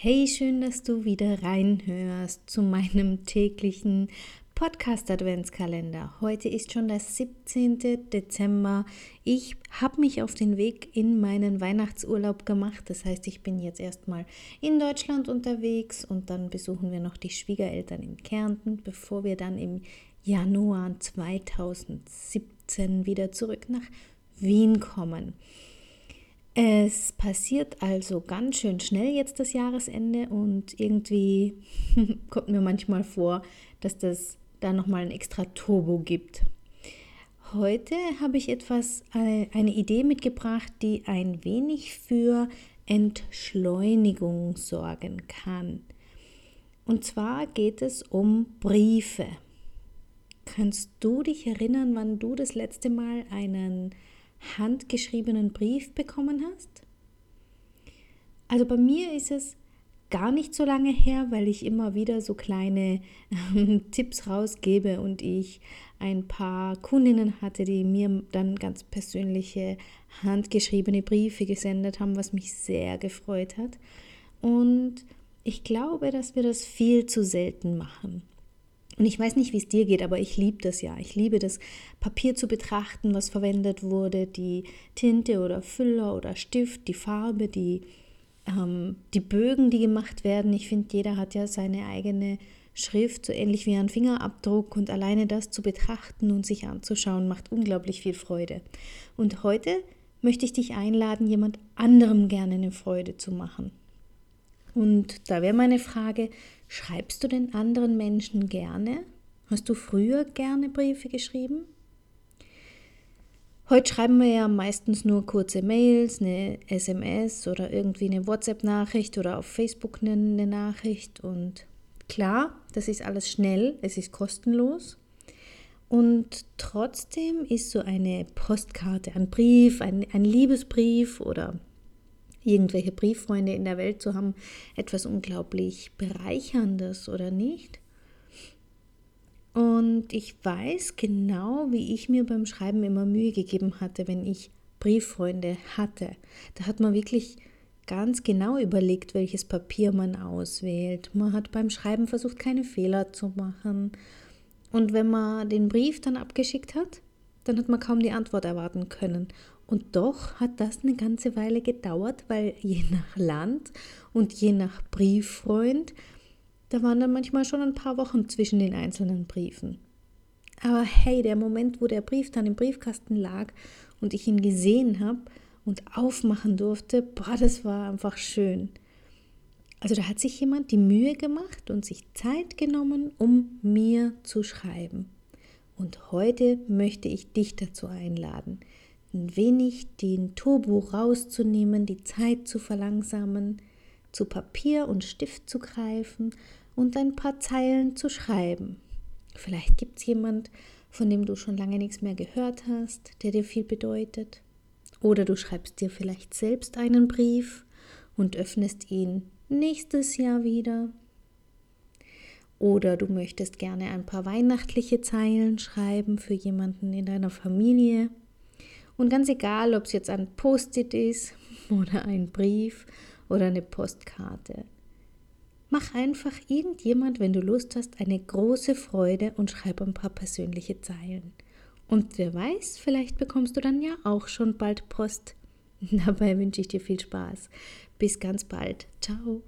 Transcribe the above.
Hey, schön, dass du wieder reinhörst zu meinem täglichen Podcast Adventskalender. Heute ist schon der 17. Dezember. Ich habe mich auf den Weg in meinen Weihnachtsurlaub gemacht. Das heißt, ich bin jetzt erstmal in Deutschland unterwegs und dann besuchen wir noch die Schwiegereltern in Kärnten, bevor wir dann im Januar 2017 wieder zurück nach Wien kommen. Es passiert also ganz schön schnell jetzt das Jahresende und irgendwie kommt mir manchmal vor, dass das da nochmal ein extra Turbo gibt. Heute habe ich etwas, äh, eine Idee mitgebracht, die ein wenig für Entschleunigung sorgen kann. Und zwar geht es um Briefe. Kannst du dich erinnern, wann du das letzte Mal einen handgeschriebenen Brief bekommen hast? Also bei mir ist es gar nicht so lange her, weil ich immer wieder so kleine äh, Tipps rausgebe und ich ein paar Kundinnen hatte, die mir dann ganz persönliche handgeschriebene Briefe gesendet haben, was mich sehr gefreut hat. Und ich glaube, dass wir das viel zu selten machen. Und ich weiß nicht, wie es dir geht, aber ich liebe das ja. Ich liebe das Papier zu betrachten, was verwendet wurde, die Tinte oder Füller oder Stift, die Farbe, die, ähm, die Bögen, die gemacht werden. Ich finde, jeder hat ja seine eigene Schrift, so ähnlich wie ein Fingerabdruck. Und alleine das zu betrachten und sich anzuschauen, macht unglaublich viel Freude. Und heute möchte ich dich einladen, jemand anderem gerne eine Freude zu machen. Und da wäre meine Frage, schreibst du den anderen Menschen gerne? Hast du früher gerne Briefe geschrieben? Heute schreiben wir ja meistens nur kurze Mails, eine SMS oder irgendwie eine WhatsApp-Nachricht oder auf Facebook eine Nachricht. Und klar, das ist alles schnell, es ist kostenlos. Und trotzdem ist so eine Postkarte, ein Brief, ein, ein Liebesbrief oder irgendwelche Brieffreunde in der Welt zu haben, etwas unglaublich Bereicherndes, oder nicht? Und ich weiß genau, wie ich mir beim Schreiben immer Mühe gegeben hatte, wenn ich Brieffreunde hatte. Da hat man wirklich ganz genau überlegt, welches Papier man auswählt. Man hat beim Schreiben versucht, keine Fehler zu machen. Und wenn man den Brief dann abgeschickt hat, dann hat man kaum die Antwort erwarten können. Und doch hat das eine ganze Weile gedauert, weil je nach Land und je nach Brieffreund, da waren dann manchmal schon ein paar Wochen zwischen den einzelnen Briefen. Aber hey, der Moment, wo der Brief dann im Briefkasten lag und ich ihn gesehen habe und aufmachen durfte, boah, das war einfach schön. Also da hat sich jemand die Mühe gemacht und sich Zeit genommen, um mir zu schreiben. Und heute möchte ich dich dazu einladen, ein wenig den Turbo rauszunehmen, die Zeit zu verlangsamen, zu Papier und Stift zu greifen und ein paar Zeilen zu schreiben. Vielleicht gibt es jemand, von dem du schon lange nichts mehr gehört hast, der dir viel bedeutet. Oder du schreibst dir vielleicht selbst einen Brief und öffnest ihn nächstes Jahr wieder. Oder du möchtest gerne ein paar weihnachtliche Zeilen schreiben für jemanden in deiner Familie. Und ganz egal, ob es jetzt ein Post-it ist oder ein Brief oder eine Postkarte. Mach einfach irgendjemand, wenn du Lust hast, eine große Freude und schreib ein paar persönliche Zeilen. Und wer weiß, vielleicht bekommst du dann ja auch schon bald Post. Dabei wünsche ich dir viel Spaß. Bis ganz bald. Ciao.